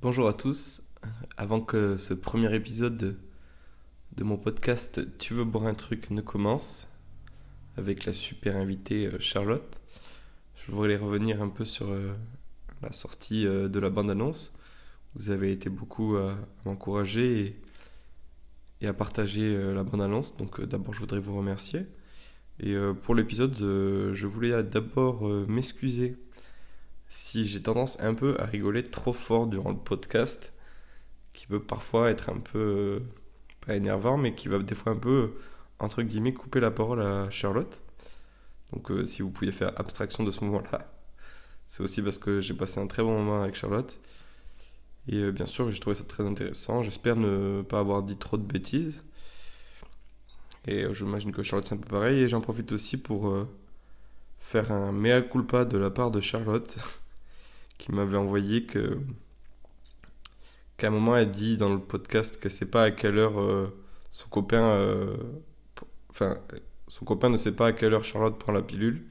Bonjour à tous. Avant que ce premier épisode de, mon podcast Tu veux boire un truc ne commence, avec la super invitée euh, Charlotte, je voulais revenir un peu sur euh, la sortie euh, de la bande-annonce. Vous avez été beaucoup à m'encourager et, et à partager la bande-annonce, donc d'abord je voudrais vous remercier. Et pour l'épisode, je voulais d'abord m'excuser si j'ai tendance un peu à rigoler trop fort durant le podcast, qui peut parfois être un peu, euh, pas énervant, mais qui va des fois un peu, entre guillemets, couper la parole à Charlotte. Donc euh, si vous pouviez faire abstraction de ce moment-là, c'est aussi parce que j'ai passé un très bon moment avec Charlotte. Et euh, bien sûr, j'ai trouvé ça très intéressant. J'espère ne pas avoir dit trop de bêtises. Et j'imagine que Charlotte c'est un peu pareil. Et j'en profite aussi pour faire un mea culpa de la part de Charlotte, qui m'avait envoyé que qu'à un moment elle dit dans le podcast qu'elle sait pas à quelle heure euh, son copain euh, enfin son copain ne sait pas à quelle heure Charlotte prend la pilule.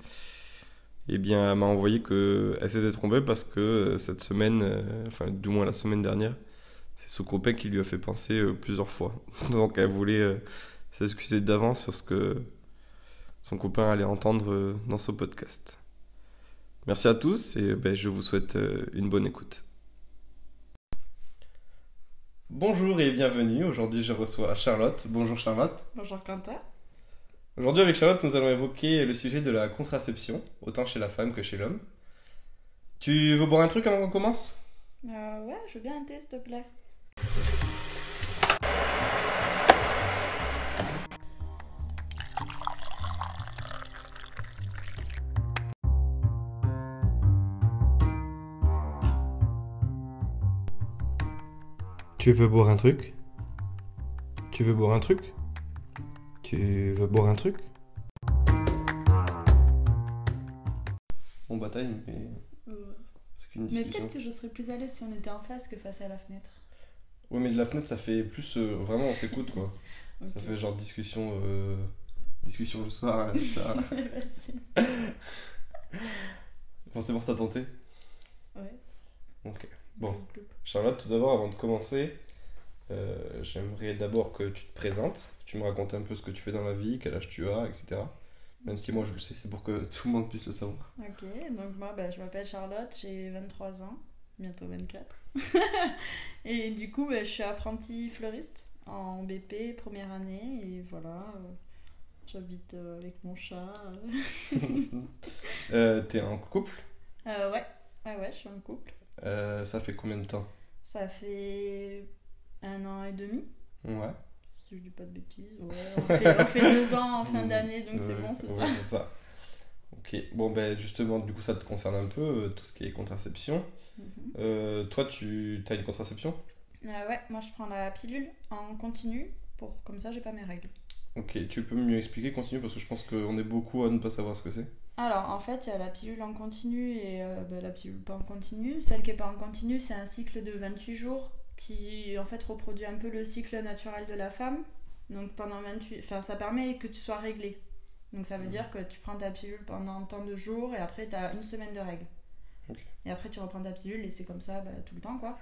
Et eh bien elle m'a envoyé que elle s'était trompée parce que euh, cette semaine enfin du moins la semaine dernière c'est son copain qui lui a fait penser plusieurs fois. Donc elle voulait s'excuser d'avance sur ce que son copain allait entendre euh, dans ce podcast. Merci à tous et ben, je vous souhaite euh, une bonne écoute. Bonjour et bienvenue. Aujourd'hui, je reçois Charlotte. Bonjour Charlotte. Bonjour Quentin. Aujourd'hui, avec Charlotte, nous allons évoquer le sujet de la contraception, autant chez la femme que chez l'homme. Tu veux boire un truc avant qu'on commence? Euh, Ouais, je veux bien un thé, s'il te plaît. Tu veux boire un truc? Tu veux boire un truc? Tu veux boire un truc? On bataille, mais. C'est qu'une Mais peut-être que je serais plus à l'aise si on était en face que face à la fenêtre. Ouais, mais de la fenêtre, ça fait plus. Euh, vraiment, on s'écoute, quoi. Ça fait genre discussion. Euh, discussion le soir, etc. bon, c'est bon, t'as tenté? Ouais. Ok. Bon, Charlotte, tout d'abord, avant de commencer, euh, j'aimerais d'abord que tu te présentes, tu me racontes un peu ce que tu fais dans la vie, quel âge tu as, etc. Même si moi je le sais, c'est pour que tout le monde puisse le savoir. Ok, donc moi bah, je m'appelle Charlotte, j'ai 23 ans, bientôt 24. et du coup bah, je suis apprentie fleuriste en BP, première année, et voilà, euh, j'habite euh, avec mon chat. T'es en couple? Ouais, ouais, ouais, je suis en couple. Ça fait combien de temps? Ça fait un an et demi. Ouais. Si je dis pas de bêtises. Ouais, on, fait, on fait deux ans en fin d'année, donc c'est bon, c'est ouais, c'est ça. Ok, bon, ben justement, du coup, ça te concerne un peu, euh, tout ce qui est contraception. Mhm. Euh, toi, tu as une contraception? Ouais, moi je prends la pilule en continu, pour comme ça, j'ai pas mes règles. Ok, tu peux mieux expliquer continu parce que je pense qu'on est beaucoup à ne pas savoir ce que c'est. Alors, en fait, il y a la pilule en continu et euh, bah, la pilule pas en continu. Celle qui est pas en continu, c'est un cycle de 28 jours qui, en fait, reproduit un peu le cycle naturel de la femme. Donc, pendant 28... Enfin, ça permet que tu sois réglé. Donc, ça veut dire que tu prends ta pilule pendant tant de jours et après, tu as une semaine de règles. Et après, tu reprends ta pilule et c'est comme ça bah, tout le temps, quoi.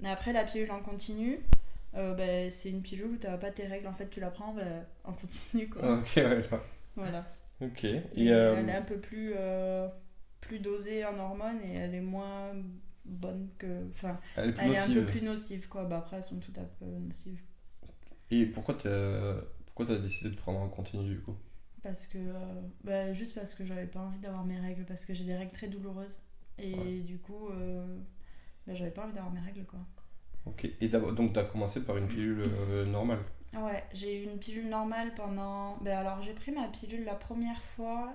Mais après, la pilule en continu, euh, bah, c'est une pilule où tu n'as pas tes règles. En fait, tu la prends en continu, quoi. Ok, ouais, Voilà. Ok. Et, euh, Elle est un peu plus, euh, plus dosée en hormones et elle est moins bonne que. Enfin, elle est, un peu plus nocive, quoi. Bah, après, elles sont toutes un peu nocives. Et pourquoi tu pourquoi as décidé de prendre en continu du coup? Parce que. Euh, bah, juste parce que j'avais pas envie d'avoir mes règles, parce que j'ai des règles très douloureuses. Et du coup, bah, j'avais pas envie d'avoir mes règles, quoi. Ok. Et donc, tu as commencé par une pilule normale? Ouais, j'ai eu une pilule normale pendant. Ben alors, j'ai pris ma pilule la première fois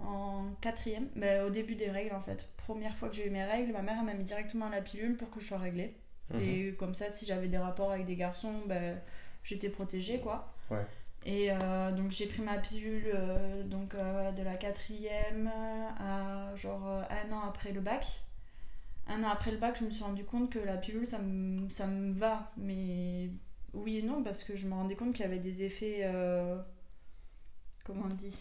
en quatrième, ben, au début des règles en fait. Première fois que j'ai eu mes règles, ma mère m'a mis directement la pilule pour que je sois réglée. Mhm. Et comme ça, si j'avais des rapports avec des garçons, ben, j'étais protégée quoi. Ouais. Et euh, donc j'ai pris ma pilule euh, donc, euh, de la quatrième à genre un an après le bac. Un an après le bac, je me suis rendu compte que la pilule, ça me, ça me va, mais oui et non, parce que je me rendais compte qu'il y avait des effets. Comment on dit?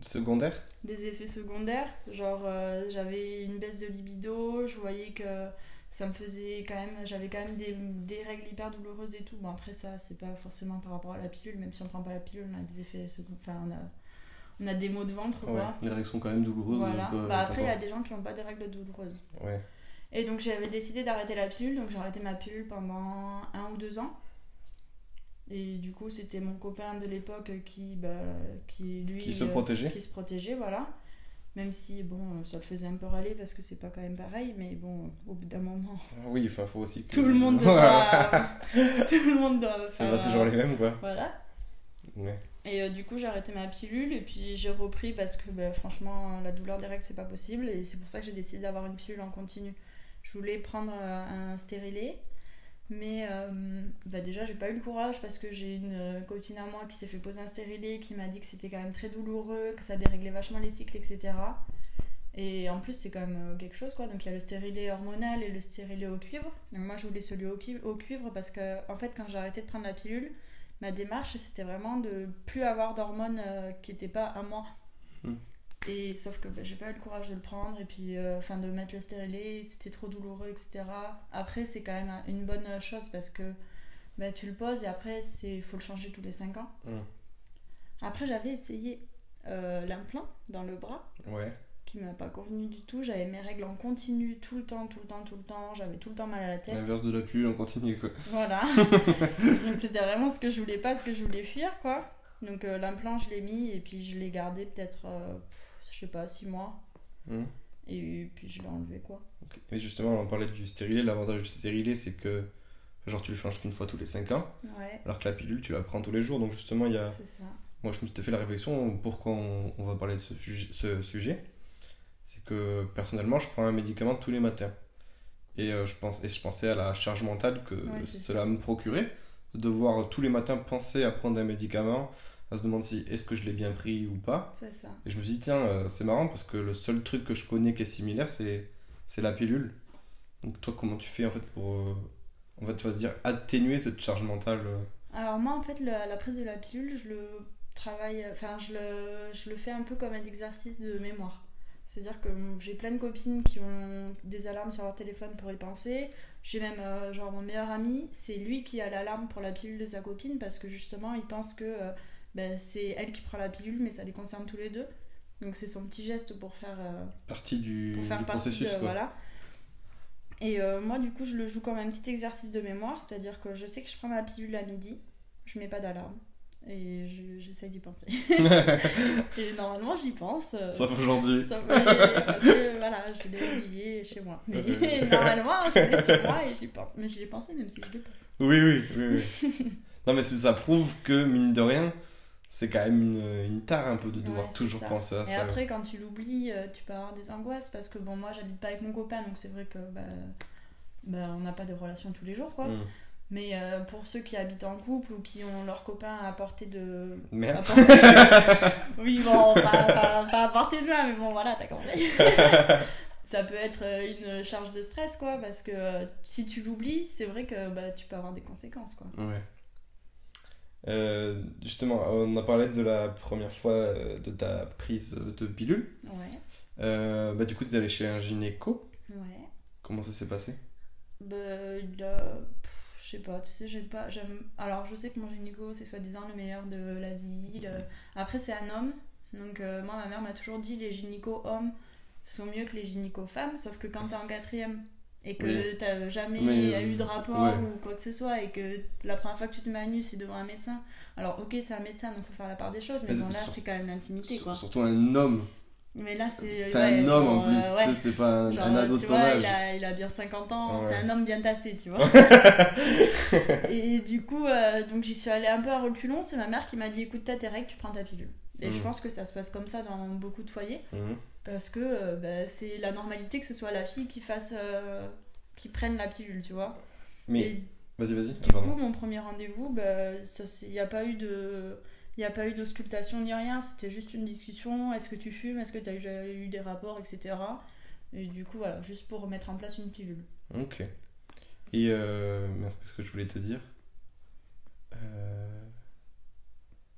Secondaires Des effets secondaires. Genre, euh, j'avais une baisse de libido, je voyais que ça me faisait quand même, j'avais quand même des, des règles hyper douloureuses et tout. Bon, après, ça, c'est pas forcément par rapport à la pilule, même si on prend pas la pilule, on a des effets, second- enfin, on a, on a des maux de ventre, Ouais, quoi. les règles sont quand même douloureuses. Voilà. donc, euh, Bah, après, il y a des gens qui n'ont pas des règles douloureuses. Ouais. Et donc j'avais décidé d'arrêter la pilule, donc j'ai arrêté ma pilule pendant un ou deux ans. Et du coup, c'était mon copain de l'époque qui, bah, qui lui. Qui se euh, protégeait Qui se protégeait, voilà. Même si, bon, ça le faisait un peu râler parce que c'est pas quand même pareil, mais bon, au bout d'un moment, Oui, enfin, faut aussi que. tout le monde doit. tout le monde doit. C'est faire, pas toujours euh, les mêmes, quoi. Voilà. Ouais. Et euh, du coup, j'ai arrêté ma pilule et puis j'ai repris parce que bah, franchement, la douleur des règles, c'est pas possible. Et c'est pour ça que j'ai décidé d'avoir une pilule en continu. Je voulais prendre un stérilet, mais euh, bah, déjà, j'ai pas eu le courage parce que j'ai une euh, copine à moi qui s'est fait poser un stérilet qui m'a dit que c'était quand même très douloureux, que ça déréglait vachement les cycles, etc. Et en plus, c'est quand même euh, quelque chose quoi. Donc il y a le stérilet hormonal et le stérilet au cuivre. Donc moi, je voulais celui au cu- au cuivre parce que, en fait, quand j'ai arrêté de prendre la pilule, ma démarche c'était vraiment de plus avoir d'hormones euh, qui n'étaient pas à moi. Hmm. Et sauf que bah, j'ai pas eu le courage de le prendre et puis euh, enfin de mettre le stérilet, c'était trop douloureux, etc. Après, c'est quand même une bonne chose parce que bah, tu le poses et après, il faut le changer tous les 5 ans. Hmm. Après, j'avais essayé euh, l'implant dans le bras Ouais. qui m'a pas convenu du tout. J'avais mes règles en continu tout le temps, tout le temps, tout le temps. J'avais tout le temps mal à la tête. L'inverse de la pilule, on continue, quoi. Voilà. Donc c'était vraiment ce que je voulais pas, ce que je voulais fuir, quoi. Donc euh, l'implant, je l'ai mis et puis je l'ai gardé peut-être, euh, je sais pas, 6 mois. Hmm. Et puis je l'ai enlevé, quoi. Mais justement, on parlait du stérilet. L'avantage du stérilet, c'est que. Genre, tu le changes qu'une fois tous les 5 ans. Ouais, Alors que la pilule, tu la prends tous les jours. Donc, justement, il y a. c'est ça. Moi, je me suis fait la réflexion pourquoi on, on va parler de ce sujet. Ce sujet. C'est que personnellement, je prends un médicament tous les matins. Et, euh, je, pense, et je pensais à la charge mentale que Ouais, cela me procurait. De devoir tous les matins penser à prendre un médicament, à se demander si est-ce que je l'ai bien pris ou pas. C'est ça. Et je me suis dit, tiens, euh, c'est marrant parce que le seul truc que je connais qui est similaire, c'est, c'est la pilule. Donc, toi, comment tu fais en fait pour. euh, en fait, tu vas te dire atténuer cette charge mentale euh, Alors moi, en fait, la, la prise de la pilule, je le travaille, enfin, je le, je le fais un peu comme un exercice de mémoire. C'est-à-dire que j'ai plein de copines qui ont des alarmes sur leur téléphone pour y penser. J'ai même, euh, genre, mon meilleur ami, c'est lui qui a l'alarme pour la pilule de sa copine parce que justement, il pense que euh, ben, c'est elle qui prend la pilule, mais ça les concerne tous les deux. Donc c'est son petit geste pour faire, euh, partie du, pour faire du partie processus. de, voilà. Et euh, moi, du coup, je le joue comme un petit exercice de mémoire, c'est-à-dire que je sais que je prends ma pilule à midi, je mets pas d'alarme et je- j'essaye d'y penser. et normalement, j'y pense. euh, Sauf aujourd'hui. sauf que voilà, je l'ai oublié chez moi. Mais normalement, je l'ai sur moi et j'y pense. Mais je l'ai pensé même si je l'ai pas. Oui, oui, oui. oui. non, mais ça prouve que, mine de rien, c'est quand même une, une tare un peu de devoir Ouais, toujours ça. penser à Et ça. après, quand tu l'oublies, euh, tu peux avoir des angoisses parce que bon, moi, j'habite pas avec mon copain, donc c'est vrai que bah, bah, on n'a pas de relation tous les jours, quoi. Hmm. Mais euh, pour ceux qui habitent en couple ou qui ont leur copain à portée de. Merde. à portée- oui, bon, pas, pas, pas à portée de main, mais bon, voilà, t'as compris. Ça peut être euh, une charge de stress, quoi, parce que si tu l'oublies, c'est vrai que bah, tu peux avoir des conséquences, quoi. Ouais. Euh, justement, on a parlé de la première fois euh, de ta prise de pilule. Ouais, Euh, bah, du coup, tu es allé chez un gynéco. ouais. Comment ça s'est passé? Bah, il a- Je sais pas, tu sais, j'aime pas. j'aime Alors, je sais que mon gynéco, c'est soi-disant le meilleur de la ville. Après, c'est un homme. Donc, moi, ma mère m'a toujours dit les gynécos hommes sont mieux que les gynécos femmes. Sauf que quand t'es en quatrième et que Oui. t'as jamais Mais, eu de rapport ouais. ou quoi que ce soit et que la première fois que tu te mets à nu, c'est devant un médecin. Alors, ok, c'est un médecin, donc faut faire la part des choses. Mais Mais bon, là, c'est quand même l'intimité, quoi. Surtout un homme. Mais là, c'est. C'est ouais, un homme en plus, euh, ouais. c'est pas un, Genre, un ado de ton vois, âge. il a, il a bien 50 ans, c'est un homme bien tassé, tu vois. et du coup, euh, donc j'y suis allée un peu à reculons. C'est ma mère qui m'a dit écoute, t'as tes règles, tu prends ta pilule. Et je Mhm. pense que ça se passe comme ça dans beaucoup de foyers. Mhm. Parce que euh, bah, c'est la normalité que ce soit la fille qui fasse. euh, qui prenne la pilule, tu vois. Mais vas-y, vas-y. du coup, mon premier rendez-vous, bah, il n'y a pas eu de. Il a pas eu d'auscultation ni rien, c'était juste une discussion. Est-ce que tu fumes? Est-ce que tu as déjà eu des rapports, etc. Et du coup, voilà, juste pour mettre en place une pilule. Ok. Et euh, qu'est-ce que je voulais te dire? Euh,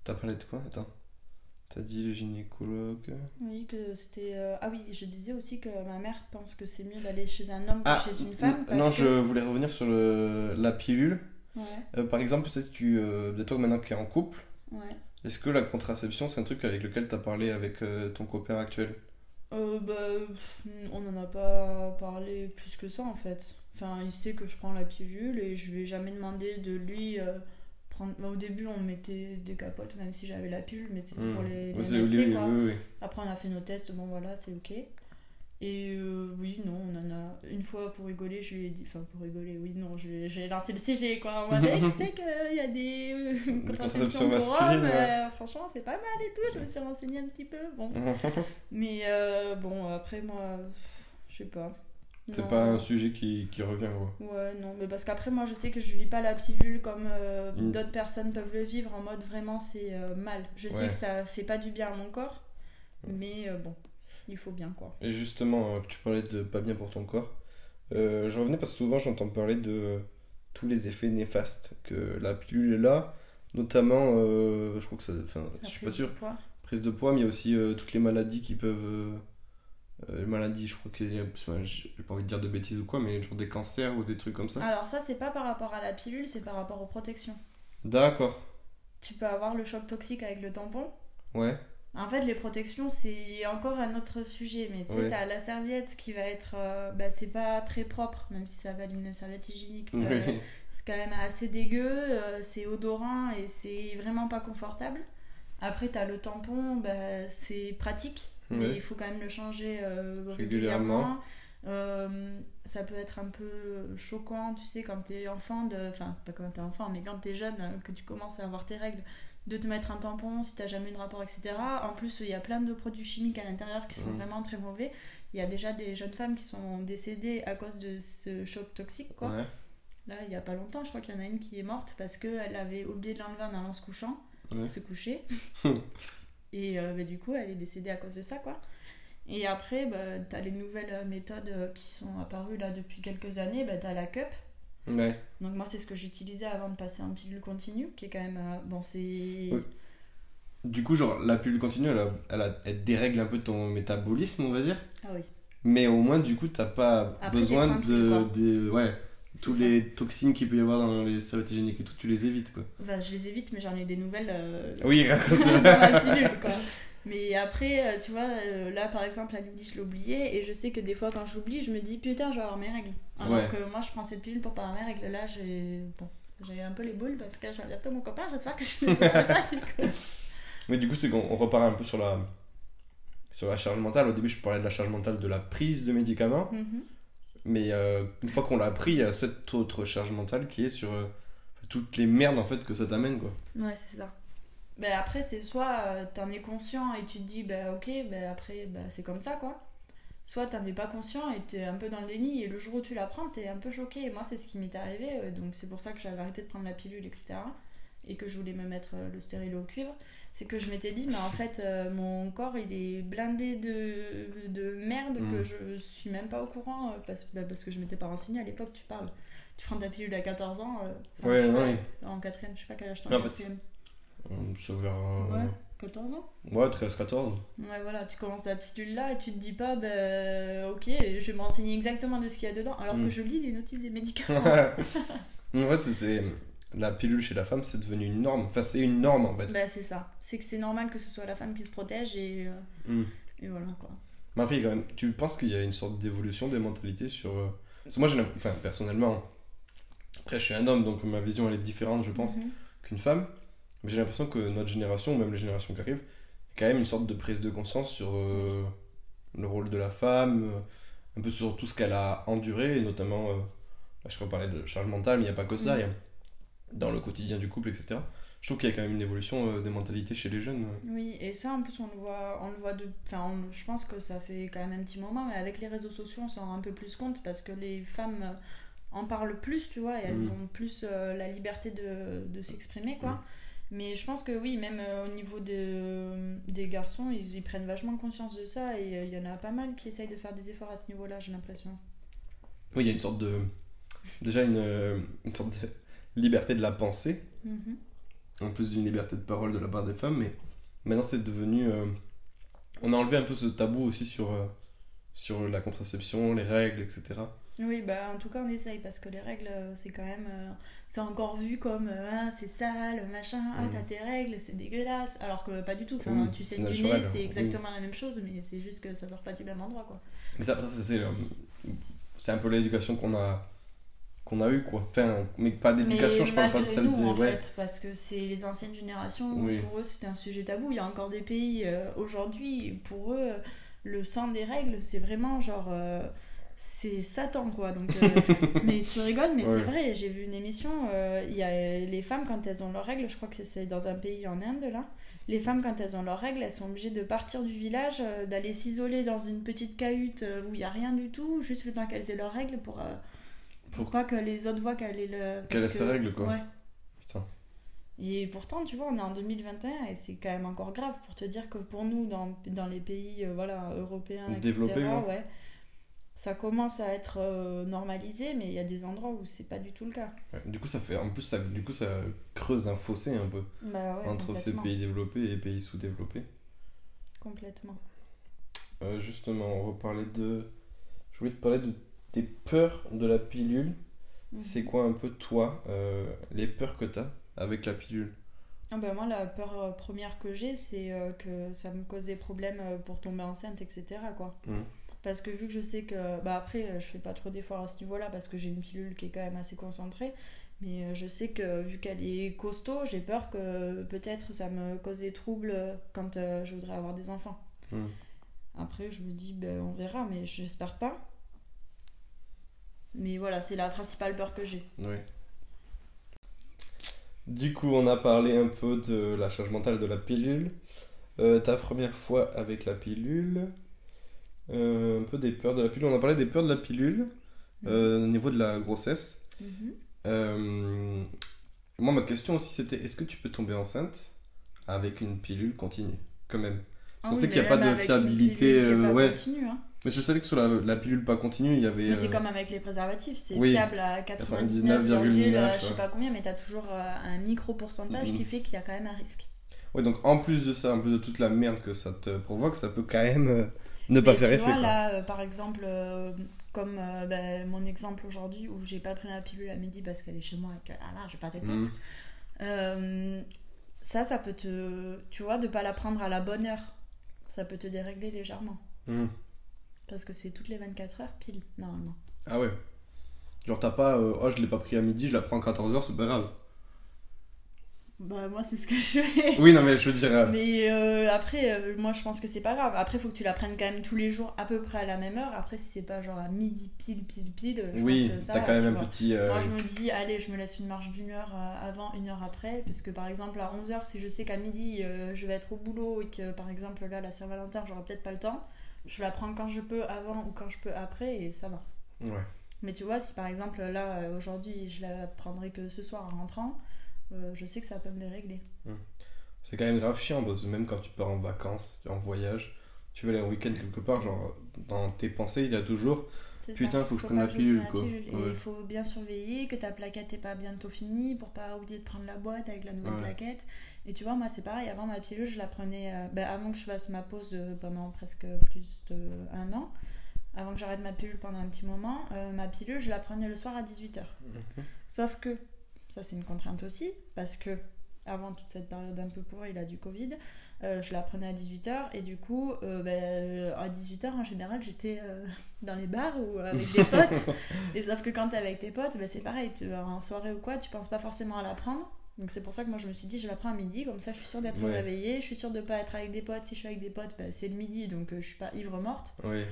T'as parlé de quoi? Attends. T'as dit le gynécologue. Oui, que c'était. euh, Ah oui, je disais aussi que ma mère pense que c'est mieux d'aller chez un homme Ah, que chez une femme. parce non, que- je voulais revenir sur le, la pilule. Ouais, Euh, par exemple, peut-être tu, euh, toi maintenant qui es en couple, ouais. est-ce que la contraception c'est un truc avec lequel t'as parlé avec euh, ton copain actuel? Euh, bah, on n'en a pas parlé plus que ça en fait. Enfin, il sait que je prends la pilule et je lui ai jamais demandé de lui euh, prendre. bah, au début, on mettait des capotes même si j'avais la pilule, mais c'est Hmm. pour les, Ouais, les oui, oui, quoi. oui, oui. Après, on a fait nos tests, bon voilà, c'est ok. Et euh, oui, non, on en a une fois pour rigoler, je lui ai dit, enfin pour rigoler, oui, non, j'ai lancé le CG quoi. Mode, Eh, tu sais qu'il y a des euh, contraceptions pour masculines, hommes, ouais. euh, franchement, c'est pas mal et tout, je me suis renseignée un petit peu, bon. Mais euh, bon, après, moi, je sais pas. C'est pas un sujet qui, qui revient, quoi. Ouais, non, mais parce qu'après, moi, je sais que je vis pas la pilule comme euh, Mm. d'autres personnes peuvent le vivre en mode vraiment c'est euh, mal. Je sais Ouais. que ça fait pas du bien à mon corps, Ouais. mais euh, bon, il faut bien quoi. Et justement, tu parlais de pas bien pour ton corps. Je revenais parce que souvent j'entends parler de tous les effets néfastes que la pilule est là, notamment, je crois que ça, enfin, je suis pas prise sûr, de poids. prise de poids, mais il y a aussi toutes les maladies qui peuvent, les maladies, je crois enfin, j'ai pas envie de dire de bêtises ou quoi, mais genre des cancers ou des trucs comme ça. Alors, ça, c'est pas par rapport à la pilule, c'est par rapport aux protections. D'accord, Tu peux avoir le choc toxique avec le tampon. ouais, En fait, les protections, c'est encore un autre sujet. Mais tu sais, Ouais. t'as la serviette qui va être. euh, bah, c'est pas très propre, même si ça valide une serviette hygiénique. Oui. Euh, c'est quand même assez dégueu, euh, c'est odorant et c'est vraiment pas confortable. Après, t'as le tampon, bah, c'est pratique, mais Ouais. il faut quand même le changer euh, Régulièrement. régulièrement. Euh, ça peut être un peu choquant, tu sais, quand t'es enfant, de... enfin, pas quand t'es enfant, mais quand t'es jeune, euh, que tu commences à avoir tes règles, de te mettre un tampon si t'as jamais eu de rapport, etc. En plus, il y a plein de produits chimiques à l'intérieur qui sont vraiment très mauvais. Il y a déjà des jeunes femmes qui sont décédées à cause de ce choc toxique, quoi. ouais, Là, il y a pas longtemps, je crois qu'il y en a une qui est morte parce qu'elle avait oublié de l'enlever en allant se couchant, ouais. se coucher. Et euh, bah, du coup, elle est décédée à cause de ça, quoi. Et après, bah, t'as les nouvelles euh, méthodes euh, qui sont apparues là depuis quelques années. Bah, t'as la cup. Ouais. Donc moi, c'est ce que j'utilisais avant de passer en pilule continue, qui est quand même... euh, bon, c'est... Oui. Du coup, genre, la pilule continue, elle, a- elle, a- elle dérègle un peu ton métabolisme, on va dire. Ah oui. Mais au moins, du coup, t'as pas Après, besoin de, de- Ouais, tous les toxines qu'il peut y avoir dans les serviettes hygiéniques et tout, tu les évites, quoi. Enfin, je les évite, mais j'en ai des nouvelles euh, Oui, dans ma pilule, quoi. Mais après, euh, tu vois, euh, là par exemple, à midi, je l'ai oublié et je sais que des fois, quand j'oublie, je me dis putain, je vais avoir mes règles. Alors Ouais. que moi, je prends cette pilule pour pas avoir mes règles. Là, j'ai. Bon, j'ai un peu les boules parce que je vais bientôt mon copain, j'espère que je ne pas du coup. Mais du coup, c'est qu'on on repart un peu sur la, sur la charge mentale. Au début, je parlais de la charge mentale de la prise de médicaments. Mhm. Mais euh, une fois qu'on l'a pris, il y a cette autre charge mentale qui est sur euh, toutes les merdes en fait que ça t'amène, quoi. Ouais, c'est ça. Ben après, c'est soit euh, t'en es conscient et tu te dis, bah ok, ben après, ben, c'est comme ça quoi. Soit t'en es pas conscient et t'es un peu dans le déni et le jour où tu la prends, t'es un peu choqué. Et moi, c'est ce qui m'est arrivé, donc c'est pour ça que j'avais arrêté de prendre la pilule, etc. Et que je voulais me mettre euh, le stérilet au cuivre. C'est que je m'étais dit, mais en fait, euh, mon corps il est blindé de, de merde Mm. que je suis même pas au courant euh, parce, ben, parce que je m'étais pas renseignée à l'époque, tu parles. Tu prends ta pilule à 14 ans, euh, enfin, Ouais, pas, ouais. en quatrième, je sais pas quel âge t'as en quatrième. On se verra. Ouais, 14 ans Ouais, 13-14. Ouais, voilà, tu commences la pilule là et tu te dis pas, bah ok, je vais me renseigner exactement de ce qu'il y a dedans, alors Mm. que je lis les notices des médicaments. en fait, c'est- c'est. La pilule chez la femme, c'est devenu une norme. Enfin, c'est une norme en fait. bah c'est ça, c'est que c'est normal que ce soit la femme qui se protège et, euh, Mm. et voilà quoi. Mais après, quand même, tu penses qu'il y a une sorte d'évolution des mentalités sur. euh, Parce que moi, j'ai enfin, personnellement, après, je suis un homme, donc ma vision elle est différente, je pense, Mhm. qu'une femme. Mais j'ai l'impression que notre génération, ou même les générations qui arrivent, il y a quand même une sorte de prise de conscience sur euh, le rôle de la femme, un peu sur tout ce qu'elle a enduré, et notamment, là, je crois parler de charge mentale, mais il n'y a pas que ça, Mhm. il y a dans le quotidien du couple, etc. Je trouve qu'il y a quand même une évolution euh, des mentalités chez les jeunes. Oui, et ça en plus on le voit, on le voit de. Enfin, je pense que ça fait quand même un petit moment, mais avec les réseaux sociaux on s'en rend un peu plus compte parce que les femmes euh, en parlent plus, tu vois, et elles Mm. ont plus euh, la liberté de, de s'exprimer, quoi. Mm. Mais je pense que oui, même euh, au niveau de, des garçons, ils, ils prennent vachement conscience de ça et il y en a pas mal qui essayent de faire des efforts à ce niveau-là, j'ai l'impression. Oui, il y a une sorte de. Déjà, une, une sorte de liberté de la pensée, Mhm. en plus d'une liberté de parole de la part des femmes, mais maintenant c'est devenu. euh, on a enlevé un peu ce tabou aussi sur, euh, sur la contraception, les règles, etc. Oui, bah en tout cas on essaye parce que les règles euh, c'est quand même euh, c'est encore vu comme euh, ah c'est sale machin ah Mhm. t'as tes règles c'est dégueulasse alors que pas du tout enfin Oui, tu sais du nez c'est oui. exactement la même chose mais c'est juste que ça sort pas du même endroit quoi. Mais ça, après, ça, c'est, c'est un peu l'éducation qu'on a, qu'on a eue, quoi. Enfin, mais pas d'éducation, je parle pas de celle nous, des. en Ouais. fait, parce que c'est les anciennes générations, Oui. pour eux c'était un sujet tabou. Il y a encore des pays euh, aujourd'hui, pour eux, le sang des règles, c'est vraiment genre. euh, c'est Satan quoi. Donc, euh, mais tu rigoles, mais Ouais. c'est vrai. J'ai vu une émission, il y a les femmes quand elles ont leurs règles, je crois que c'est dans un pays en Inde là. Les femmes, quand elles ont leurs règles, elles sont obligées de partir du village, d'aller s'isoler dans une petite cahute où il n'y a rien du tout, juste le temps qu'elles aient leurs règles pour, pour pas que les autres voient qu'elle est le. Qu'elle a ses que- règles, quoi. Ouais. Putain. Et pourtant, tu vois, on est en 2021 et c'est quand même encore grave pour te dire que pour nous, dans, dans les pays euh, voilà, européens, etc., ouais. ouais, ça commence à être euh, normalisé, mais il y a des endroits où c'est pas du tout le cas. Ouais. Du coup, ça fait. En plus, ça, du coup, ça creuse un fossé un peu Bah ouais, entre ces pays développés et pays sous-développés. complètement. Euh, justement, on reparlait de. Je voulais te parler de tes peurs de la pilule. Mhm. C'est quoi un peu toi, euh, les peurs que t'as avec la pilule? Ah bah moi, la peur euh, première que j'ai, c'est euh, que ça me cause des problèmes pour tomber enceinte, etc. Quoi. Mhm. Parce que vu que je sais que. Bah après, je fais pas trop d'efforts à ce niveau-là parce que j'ai une pilule qui est quand même assez concentrée. Mais je sais que vu qu'elle est costaud, j'ai peur que peut-être ça me cause des troubles quand je voudrais avoir des enfants. Mhm. Après, je me dis, ben, on verra, mais j'espère pas. Mais voilà, c'est la principale peur que j'ai. Oui. Du coup, on a parlé un peu de la charge mentale de la pilule. Euh, ta première fois avec la pilule. Euh, un peu des peurs de la pilule. On a parlé des peurs de la pilule euh, au niveau de la grossesse. Mhm. Moi, ma question aussi, c'était est-ce que tu peux tomber enceinte avec une pilule continue Quand même? Parce qu'on Ah oui, sait qu'il n'y a pas de fiabilité. continue, hein. Mais je savais que sur la, la pilule pas continue, il y avait. Mais c'est euh, comme avec les préservatifs, c'est oui. fiable à 99, 99,9, je sais pas combien, mais t'as toujours euh, un micro pourcentage qui fait qu'il y a quand même un risque. Ouais, donc en plus de ça, un peu de toute la merde que ça te provoque, ça peut quand même euh, ne pas faire effet. quoi. là, euh, par exemple, euh, comme euh, ben, mon exemple aujourd'hui où j'ai pas pris ma pilule à midi parce qu'elle est chez moi et que ah là, j'ai pas tête. Mhm. Euh, ça, ça peut te. Tu vois, de pas la prendre à la bonne heure, ça peut te dérégler légèrement. Mhm. Parce que c'est toutes les 24 heures pile, normalement. Ah ouais. Genre t'as pas, euh, oh je l'ai pas pris à midi, je la prends à 14h, c'est pas grave. Bah, moi, c'est ce que je fais. Oui, non mais je veux dire. euh, Mais euh, après, euh, moi je pense que c'est pas grave. Après, faut que tu la prennes quand même tous les jours à peu près à la même heure. Après, si c'est pas genre à midi pile, pile, pile, je oui, t'as quand même un petit. Moi je me dis, allez, je me laisse une marge d'une heure avant, une heure après. Parce que par exemple, à 11h, si je sais qu'à midi je vais être au boulot et que par exemple là, la Saint-Valentin, j'aurai peut-être pas le temps, je la prends quand je peux avant ou quand je peux après et ça va. Ouais. Mais tu vois, si par exemple là, euh, aujourd'hui, je la prendrai que ce soir en rentrant, euh, je sais que ça peut me dérégler. C'est quand même grave chiant parce que même quand tu pars en vacances, en voyage, tu vas aller en week-end quelque part, genre dans tes pensées, il y a toujours. Putain, ça. faut que je prenne la pilule, quoi. Ouais. il faut bien surveiller que ta plaquette est pas bientôt finie pour pas oublier de prendre la boîte avec la nouvelle Ouais. plaquette. Et tu vois, moi c'est pareil, avant ma pilule, je la prenais euh, ben, avant que je fasse ma pause euh, pendant presque plus d'un an. Avant que j'arrête ma pilule pendant un petit moment, euh, ma pilule, je la prenais le soir à 18h. Sauf que, ça c'est une contrainte aussi, parce que avant toute cette période un peu pourrie là, du Covid, euh, je la prenais à 18h et du coup, euh, ben, euh, à 18h en général, j'étais euh, dans les bars ou avec des potes. et sauf que quand t'es avec tes potes, ben, c'est pareil, tu, en soirée ou quoi, tu penses pas forcément à la prendre. Donc c'est pour ça que moi je me suis dit, je la prends à midi, comme ça je suis sûre d'être Ouais. réveillée, je suis sûre de pas être avec des potes. Si je suis avec des potes, ben, c'est le midi, donc je suis pas ivre morte. Ouais.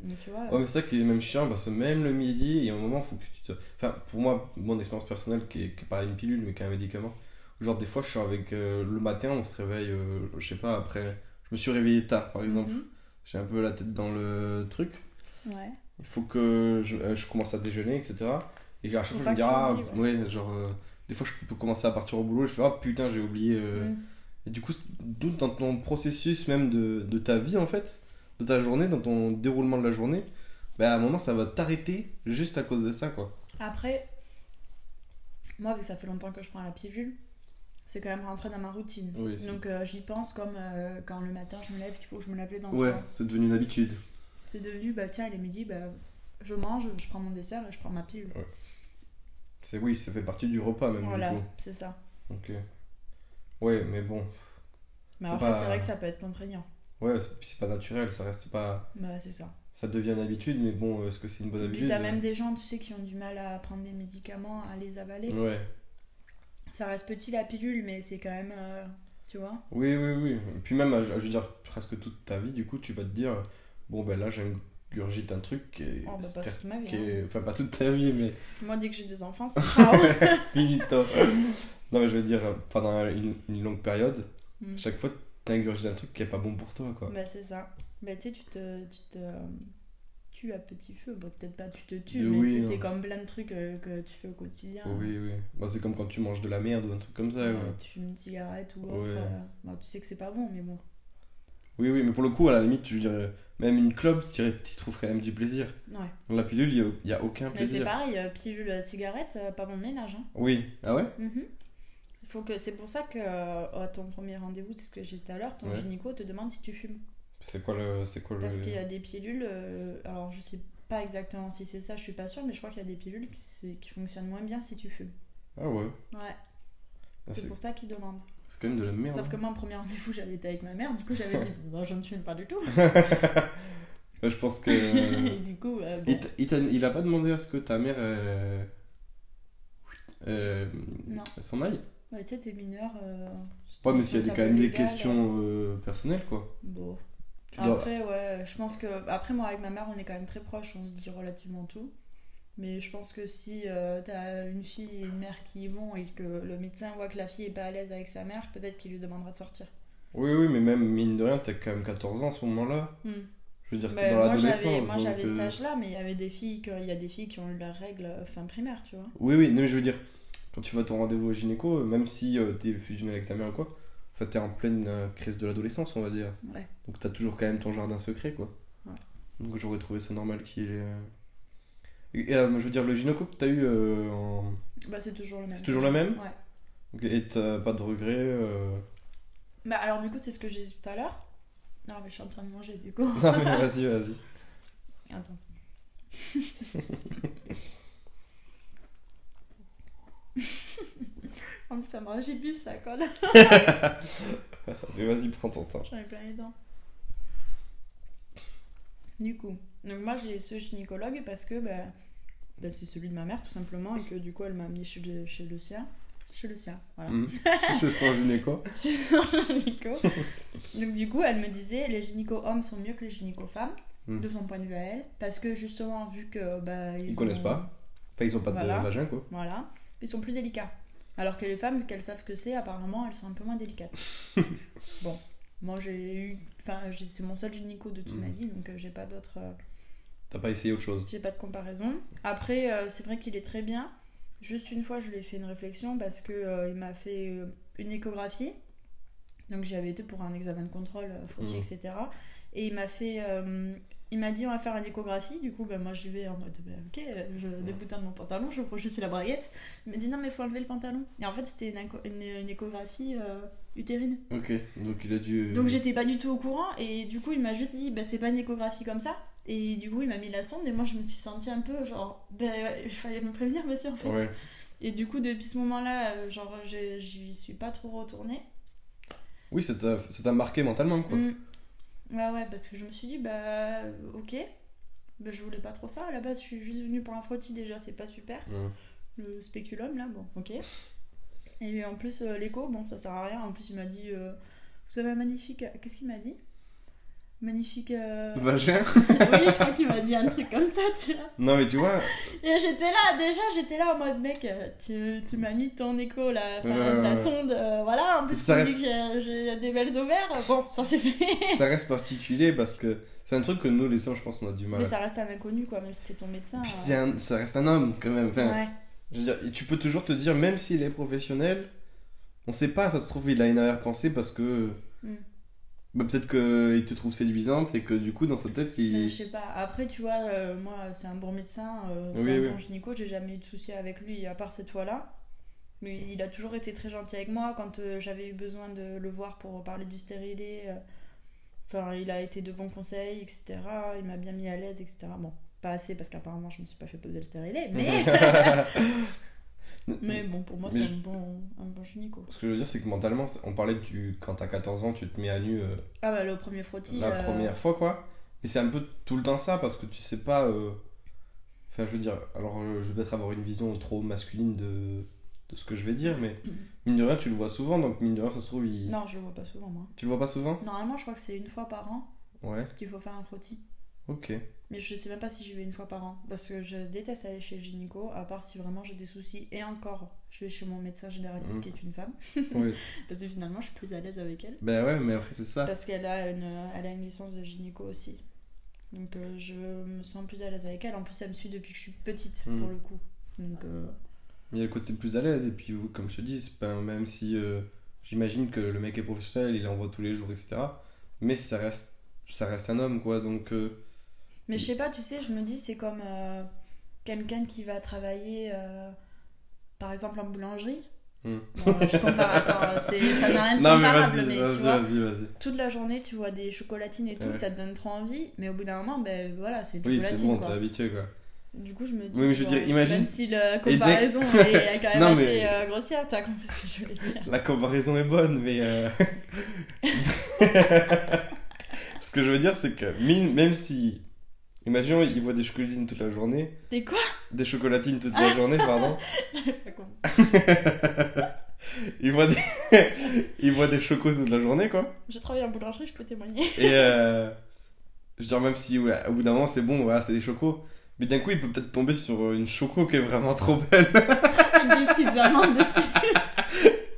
Donc tu vois. Ouais, mais c'est ça qui est même chiant parce que même le midi, il y a un moment, faut que tu te. Enfin, pour moi, mon expérience personnelle, qui est, qui est pas une pilule mais qui est un médicament, genre des fois je suis avec. euh, le matin, on se réveille, euh, je sais pas, après. Je me suis réveillé tard par exemple. Mhm. J'ai un peu la tête dans le truc. Ouais. Il faut que je, euh, je commence à déjeuner, etc. Et à chaque fois, je me dis, ah, ouais, genre. euh, des fois, je peux commencer à partir au boulot, je fais, ah putain, j'ai oublié. Mhm. Et du coup, d'où dans ton processus même de, de ta vie, en fait, de ta journée, dans ton déroulement de la journée, bah, à un moment, ça va t'arrêter juste à cause de ça, quoi. Après, moi, vu que ça fait longtemps que je prends la pilule, c'est quand même rentré dans ma routine. Oui, Donc euh, j'y pense comme euh, quand le matin je me lève, qu'il faut que je me lave les dents. Ouais, c'est devenu une habitude. C'est devenu, bah tiens, il est midi, bah, je mange, je prends mon dessert et je prends ma pilule. C'est oui, ça fait partie du repas même voilà, c'est ça. Ok. Ouais, mais bon. Mais après, pas- c'est vrai que ça peut être contraignant. Ouais, c'est- pas naturel, ça reste pas. Bah, c'est ça. Ça devient une habitude, mais bon, est-ce que c'est une bonne Et puis habitude? t'as même des gens, tu sais, qui ont du mal à prendre des médicaments, à les avaler. Ouais. Ça reste petit la pilule, mais c'est quand même. euh, tu vois Oui, oui, oui. Et puis même, je veux dire, presque toute ta vie, du coup, tu vas te dire, bon, ben là, j'ingurgite un truc qui est. Oh, bah, pas toute ma vie. qui hein. est- Enfin, pas toute ta vie, mais Moi, dès que j'ai des enfants, c'est ciao. finito. non, mais je veux dire, pendant une, une longue période, Mm. chaque fois, t'ingurgites un truc qui est pas bon pour toi, quoi. Bah, c'est ça. Bah, tu sais, tu te, tu te euh, tues à petit feu. Bon, peut-être pas tu te tues, Mais oui, tu c'est comme plein de trucs euh, que tu fais au quotidien. Oui, oui. Bah, c'est comme quand tu manges de la merde ou un truc comme ça, Ouais. Tu fumes une cigarette ou autre. Ouais. euh, bah, tu sais que c'est pas bon, mais bon. Oui, oui, mais pour le coup, à la limite, je veux dire, même une clope, tu y trouves quand même du plaisir. Ouais. Dans la pilule, il n'y a, aucun Mais c'est plaisir. pareil, euh, pilule, euh, cigarette, euh, pas bon de ménage. Hein. Oui. Ah ouais? Mhm. Il faut que c'est pour ça que euh, à ton premier rendez-vous, c'est ce que j'ai dit tout à l'heure, ton gynéco te demande si tu fumes. C'est quoi le. C'est quoi le. Parce qu'il y a des pilules, euh, alors je sais pas exactement si c'est ça, je suis pas sûre, mais je crois qu'il y a des pilules qui, fonctionnent moins bien si tu fumes. Ah ouais. Ouais, Ah, c'est pour ça qu'ils demandent. c'est quand même de la merde. Sauf que hein. moi, en premier rendez-vous, j'avais été avec ma mère, du coup j'avais dit, bah, je ne fume pas du tout. Je pense que. Et du coup, euh, bon, il, il, a pas demandé à ce que ta mère. Euh... euh, Non. s'en aille ouais, tu sais, t'es mineur. euh, Ouais, mais c'est s'il y a quand même des questions euh, personnelles, quoi. Bon. Dois- Après, ouais, je pense que. Après, moi, avec ma mère, on est quand même très proches, on se dit relativement tout. Mais je pense que si euh, t'as une fille et une mère qui y vont et que le médecin voit que la fille est pas à l'aise avec sa mère, peut-être qu'il lui demandera de sortir. Oui, oui, mais même, mine de rien, t'as quand même 14 ans à ce moment-là. Hmm. Je veux dire, c'était Bah, dans moi, j'avais, l'adolescence. moi, j'avais euh, cet âge-là, mais il y avait des filles, que- il y a des filles qui ont eu leurs règles euh, fin primaire, tu vois. Oui, oui, non, mais je veux dire, quand tu vas à ton rendez-vous au gynéco, euh, même si euh, t'es fusionné avec ta mère ou quoi, enfin, t'es en pleine euh, crise de l'adolescence, on va dire. Ouais. Donc t'as toujours quand même ton jardin secret, quoi. Ouais. Donc j'aurais trouvé ça normal qu'il ait. euh, Et, euh, je veux dire, le gynéco que t'as eu euh, en. Bah, c'est toujours le même. C'est toujours le même Ouais. Et t'as pas de regrets euh, Bah, alors, du coup, c'est ce que j'ai dit tout à l'heure. Non, mais je suis en train de manger, du coup. Non, mais vas-y, vas-y. Attends. Ça me ragibus, ça colle. Mais vas-y, prends ton temps. J'en ai plein les dents. Du coup, donc moi j'ai ce gynécologue parce que bah, bah, c'est celui de ma mère tout simplement et que du coup elle m'a amené chez le, chez le sien. Chez le sien, voilà. Hmm. Je sens gynéco. Chez son gynéco. Donc du coup elle me disait les gynéco hommes sont mieux que les gynéco femmes Mm. de son point de vue à elle parce que justement vu que bah, Ils ont- connaissent pas. Enfin, ils ont pas Voilà. de vagin, quoi. Voilà, ils sont plus délicats. Alors que les femmes, vu qu'elles savent ce que c'est, apparemment, elles sont un peu moins délicates. bon, moi j'ai eu. Enfin, c'est mon seul gynéco de toute ma Mhm. vie, donc euh, j'ai pas d'autres. euh, T'as pas essayé autre chose? j'ai pas de comparaison. Après, euh, c'est vrai qu'il est très bien. Juste une fois, je lui ai fait une réflexion parce que euh, il m'a fait euh, une échographie. Donc j'y avais été pour un examen de contrôle, frottis, Mhm. etc. Et il m'a fait. Euh, il m'a dit on va faire une échographie. Du coup, ben, moi j'y vais en mode ben, ok, euh, je déboutonne mon pantalon, je prends juste la braguette. Il m'a dit non, mais faut enlever le pantalon. Et en fait, c'était une, écho- une- une échographie euh, utérine. Ok, donc il a dû. Donc j'étais pas du tout au courant et du coup il m'a juste dit bah c'est pas une échographie comme ça et du coup il m'a mis la sonde et moi je me suis sentie un peu genre bah il fallait me prévenir monsieur en fait Ouais. et du coup depuis ce moment là genre j'y suis pas trop retournée Oui, ça t'a ça t'a marqué mentalement, quoi. Mm. Ouais ouais parce que je me suis dit bah ok. Bah, je voulais pas trop ça. À la base je suis juste venue pour un frottis déjà c'est pas super. Le spéculum là bon ok. Et en plus euh, l'écho bon ça sert à rien. En plus il m'a dit euh, vous avez un magnifique qu'est-ce qu'il m'a dit? Magnifique euh, Vagin oui, je crois qu'il m'a dit un truc comme ça, tu vois. Non, mais tu vois. Et j'étais là, déjà, j'étais là en mode, mec, euh, tu, tu m'as mis ton écho, là, ta sonde, euh, voilà, en plus, Ça tu reste- dis que j'ai- des belles ovaires, bon, ça c'est fait. ça reste particulier parce que c'est un truc que nous, les hommes, je pense, on a du mal Mais à. ça reste un inconnu, quoi, même si c'était ton médecin. Puis euh, un- ça reste un homme, quand même. Enfin, Ouais, je veux dire, tu peux toujours te dire, même s'il est professionnel, on sait pas, ça se trouve, il a une arrière-pensée parce que. Bah, peut-être qu'il te trouve séduisante et que du coup, dans sa tête, mais il. je sais pas. Après, tu vois, euh, moi, c'est un bon médecin, euh, c'est Oui, un oui. bon gynéco, j'ai jamais eu de soucis avec lui, à part cette fois-là. Mais il a toujours été très gentil avec moi quand euh, j'avais eu besoin de le voir pour parler du stérilet. euh, Enfin, il a été de bons conseils, etc. Il m'a bien mis à l'aise, etc. Bon, pas assez parce qu'apparemment je me suis pas fait poser le stérilet, mais. mais bon, pour moi, Mais c'est je- un bon, un bon gynéco. Ce que je veux dire, c'est que mentalement, on parlait du quand t'as 14 ans, tu te mets à nu euh, Ah bah, le premier frottis. la euh, première fois, quoi. Et c'est un peu tout le temps ça, parce que tu sais pas. euh, Enfin, je veux dire, alors euh, je vais peut-être avoir une vision trop masculine de, de ce que je vais dire, mais mine de rien, tu le vois souvent, donc mine de rien, ça se trouve, il... Non, je le vois pas souvent, moi. tu le vois pas souvent? Normalement, je crois que c'est une fois par an Ouais, qu'il faut faire un frottis. ok. Mais je sais même pas si j'y vais une fois par an. Parce que je déteste aller chez le gynéco, à part si vraiment j'ai des soucis. Et encore, je vais chez mon médecin généraliste Mhm. qui est une femme. Oui. Parce que finalement, je suis plus à l'aise avec elle. Ben ouais, mais après, c'est ça. Parce qu'elle a, une, elle a une licence de gynéco aussi. Donc euh, je me sens plus à l'aise avec elle. En plus, elle me suit depuis que je suis petite, Mhm. pour le coup. Donc euh, Il y a le côté plus à l'aise, et puis comme je te dis, pas- même si euh, j'imagine que le mec est professionnel, il envoie tous les jours, etc. Mais ça reste, ça reste un homme, quoi, donc. Mais je sais pas, tu sais, je me dis, c'est comme euh, quelqu'un qui va travailler, euh, par exemple, en boulangerie. hmm. Bon, je compare, attends, ça n'a rien de Non, mais comparable, vas-y, mais tu vas-y, vois. toute la journée tu vois des chocolatines et tout, Ouais. ça te donne trop envie, mais au bout d'un moment, ben voilà, c'est Oui, c'est bon, t'es habitué, quoi. Du coup, je me dis. Oui, mais je veux dire, imagine- Même si la dès- comparaison est quand même Non, assez mais- euh, grossière, t'as compris ce que je voulais dire. La comparaison est bonne, mais. euh, ce que je veux dire, c'est que même si. Imaginons, il voit des chocolatines toute la journée. T'es quoi? Des chocolatines toute la journée, pardon. Il voit des. il voit des chocos toute la journée, quoi. Je travaille en boulangerie, je peux témoigner. Et. euh, Je veux dire, même si, ouais, au bout d'un moment, c'est bon, voilà, c'est des chocos. Mais d'un coup, il peut peut-être tomber sur une choco qui est vraiment trop belle. Avec des petites amandes dessus.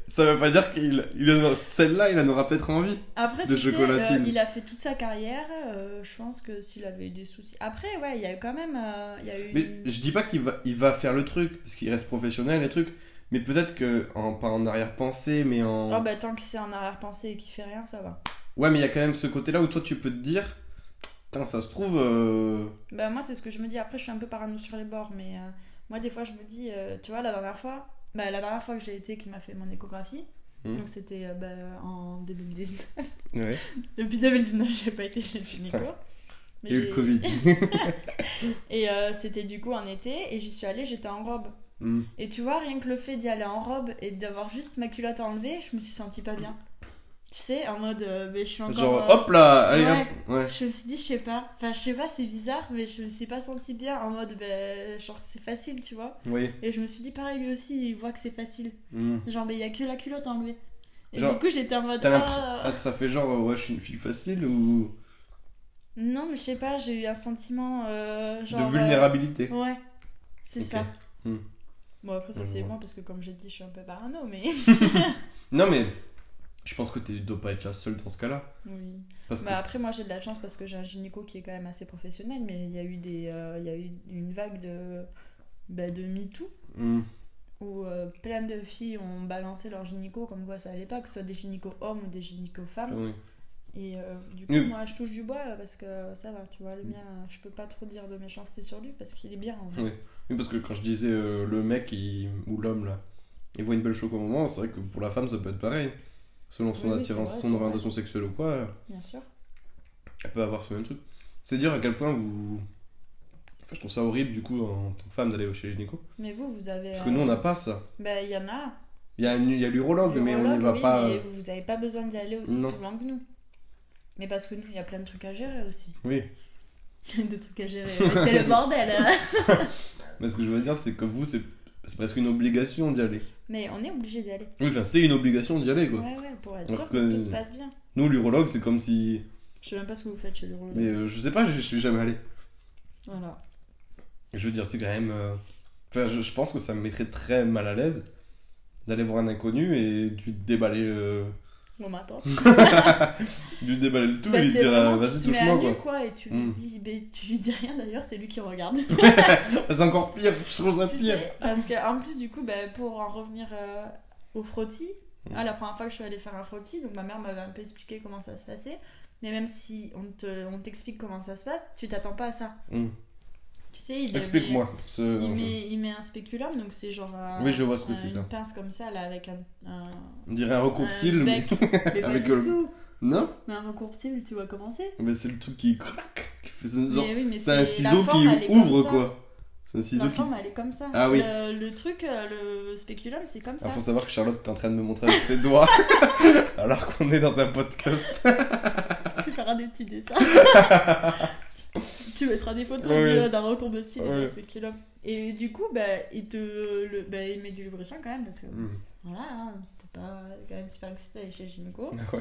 Ça veut pas dire qu'il. il en- Celle-là, il en aura peut-être envie. Après, De tu sais, chocolatine. euh, il a fait toute sa carrière. euh, je pense que s'il avait eu des soucis. Après, ouais, il y a eu quand même. euh, il y a eu Mais je dis pas qu'il va, il va faire le truc, parce qu'il reste professionnel et truc. Mais peut-être que, en, pas en arrière-pensée, mais en. Oh, bah, tant que c'est en arrière-pensée et qu'il fait rien, ça va. Ouais, mais il y a quand même ce côté-là où toi, tu peux te dire. Putain, ça se trouve. euh, Bah moi c'est ce que je me dis. Après je suis un peu parano sur les bords, mais moi des fois je me dis, tu vois la dernière fois, bah la dernière fois que j'ai été qui m'a fait mon échographie, Hmm. donc c'était euh, bah, en 2019. Ouais. Depuis 2019 j'ai pas été chez le gynéco. Mais Et le j'ai- Covid. Et euh, c'était du coup en été et j'y suis allée, j'étais en robe. Hmm. Et tu vois rien que le fait d'y aller en robe et d'avoir juste ma culotte enlevée, je me suis sentie pas bien. Tu sais, en mode, euh, mais je suis encore. Genre, euh, hop là, allez, ouais. hop. Ouais. Je me suis dit, je sais pas. Enfin, je sais pas, c'est bizarre, mais je me suis pas sentie bien en mode, ben, genre, c'est facile, tu vois. Oui. Et je me suis dit, pareil, lui aussi, il voit que c'est facile. Hmm. Genre, mais il y a que la culotte enlevée. Et Genre, du coup, j'étais en mode. T'as l'impression. ah. Ça, ça fait genre, ouais, je suis une fille facile ou. Non, mais je sais pas, j'ai eu un sentiment. euh, genre, de vulnérabilité. euh, Ouais, c'est ça. Hmm. Bon, après, ça c'est moi parce que, comme j'ai dit, je suis un peu parano, mais. Non, mais. Je pense que tu dois pas être la seule dans ce cas-là. oui. Parce que Bah, après, c'est- moi, j'ai de la chance parce que j'ai un gynéco qui est quand même assez professionnel, mais il y a eu, des, euh, y a eu une vague de, bah, de MeToo. Hmm. où euh, plein de filles ont balancé leur gynéco comme quoi ça allait pas, que ce soit des gynécos hommes ou des gynécos femmes. Oui. Et euh, du coup, Oui. moi je touche du bois là, parce que ça va, tu vois, le mien, je peux pas trop dire de méchanceté sur lui parce qu'il est bien en vrai. Oui. Oui, parce que quand je disais euh, le mec il- ou l'homme là, il voit une belle choco au moment, c'est vrai que pour la femme ça peut être pareil. Selon son Oui, attirance, vrai, son orientation sexuelle ou quoi, Bien sûr. elle peut avoir ce même truc. C'est dire à quel point vous. Enfin, je trouve ça horrible du coup en tant que femme d'aller chez le gynéco. Mais vous, vous avez. Parce que nous on n'a pas ça. Bah, il y en a. Il y a, y a l'urologue, mais on n'y va oui, pas. Mais euh, vous avez pas besoin d'y aller aussi Non. souvent que nous. Mais parce que nous, il y a plein de trucs à gérer aussi. Oui. Des trucs à gérer. C'est le bordel. hein. Mais ce que je veux dire, c'est que vous, c'est c'est presque une obligation d'y aller. Mais on est obligé d'y aller. Oui, enfin, c'est une obligation d'y aller quoi. Ouais, ouais, pour être sûr que- que tout se passe bien. Nous, l'urologue, c'est comme si. Je sais même pas ce que vous faites chez l'urologue. Mais euh, je sais pas, je, je suis jamais allé. Voilà. Je veux dire, c'est quand même. euh, Enfin, je, je pense que ça me mettrait très mal à l'aise d'aller voir un inconnu et de lui déballer, euh, Bon, matin. de lui déballer le tout Bah, et lui dire euh, vas-y, touche-moi quoi. quoi, et tu lui Mm. dis, mais tu lui dis rien d'ailleurs, c'est lui qui regarde. c'est encore pire, je trouve ça Tu pire. sais, parce qu'en plus, du coup, bah, pour en revenir euh, au frottis, Mm. ah, la première fois que je suis allée faire un frottis, donc ma mère m'avait un peu expliqué comment ça se passait. Mais même si on te- on t'explique comment ça se passe, tu t'attends pas à ça. Mm. Tu sais, il Explique-moi. Ce- il, met, il met un spéculum, donc c'est genre. un- Oui, je vois ce que un- c'est, ça. Une pince comme ça, là, avec un. un On dirait un recours un cils, mais... bec. Mais pas avec du le- tout. Non Mais un recoursible, tu vois comment c'est Mais c'est le truc qui craque. Qui fait ce genre- oui, C'est un ciseau forme, qui ouvre, quoi. C'est un ciseau La qui... forme, elle est comme ça. Ah oui. Le, le truc, euh, le spéculum, c'est comme ça. Ah, faut savoir que Charlotte est en train de me montrer avec ses doigts alors qu'on est dans un podcast. Tu feras des petits dessins. tu mettras des photos Ouais, de- ouais. d'un et d'un spéculum. Et du coup, bah, il te le, bah, il met du lubrifiant quand même parce que Hmm. voilà, hein, t'es pas quand même super excité d'aller chez le gynéco. Ouais.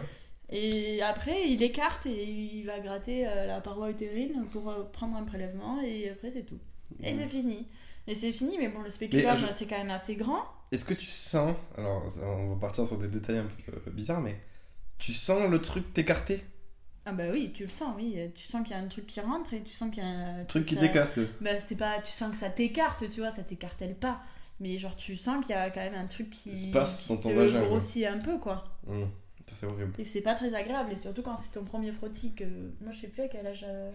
Et après, il écarte et il va gratter euh, la paroi utérine pour euh, prendre un prélèvement et après c'est tout. Et c'est fini. Et c'est fini, mais bon, le spéculum, je- c'est quand même assez grand. Est-ce que tu sens, alors on va partir sur des détails un peu euh, bizarres, mais tu sens le truc t'écarter? Ah bah oui, tu le sens, oui. Tu sens qu'il y a un truc qui rentre et tu sens qu'il y a un truc qui ça- t'écarte. Bah c'est pas, tu sens que ça t'écarte, tu vois, ça t'écartelle pas. Mais genre tu sens qu'il y a quand même un truc qui, Se passe qui dans ton vagin, grossit un peu quoi. Ça, C'est horrible. Et c'est pas très agréable, et surtout quand c'est ton premier frottis que... Moi je sais plus à quel âge... euh,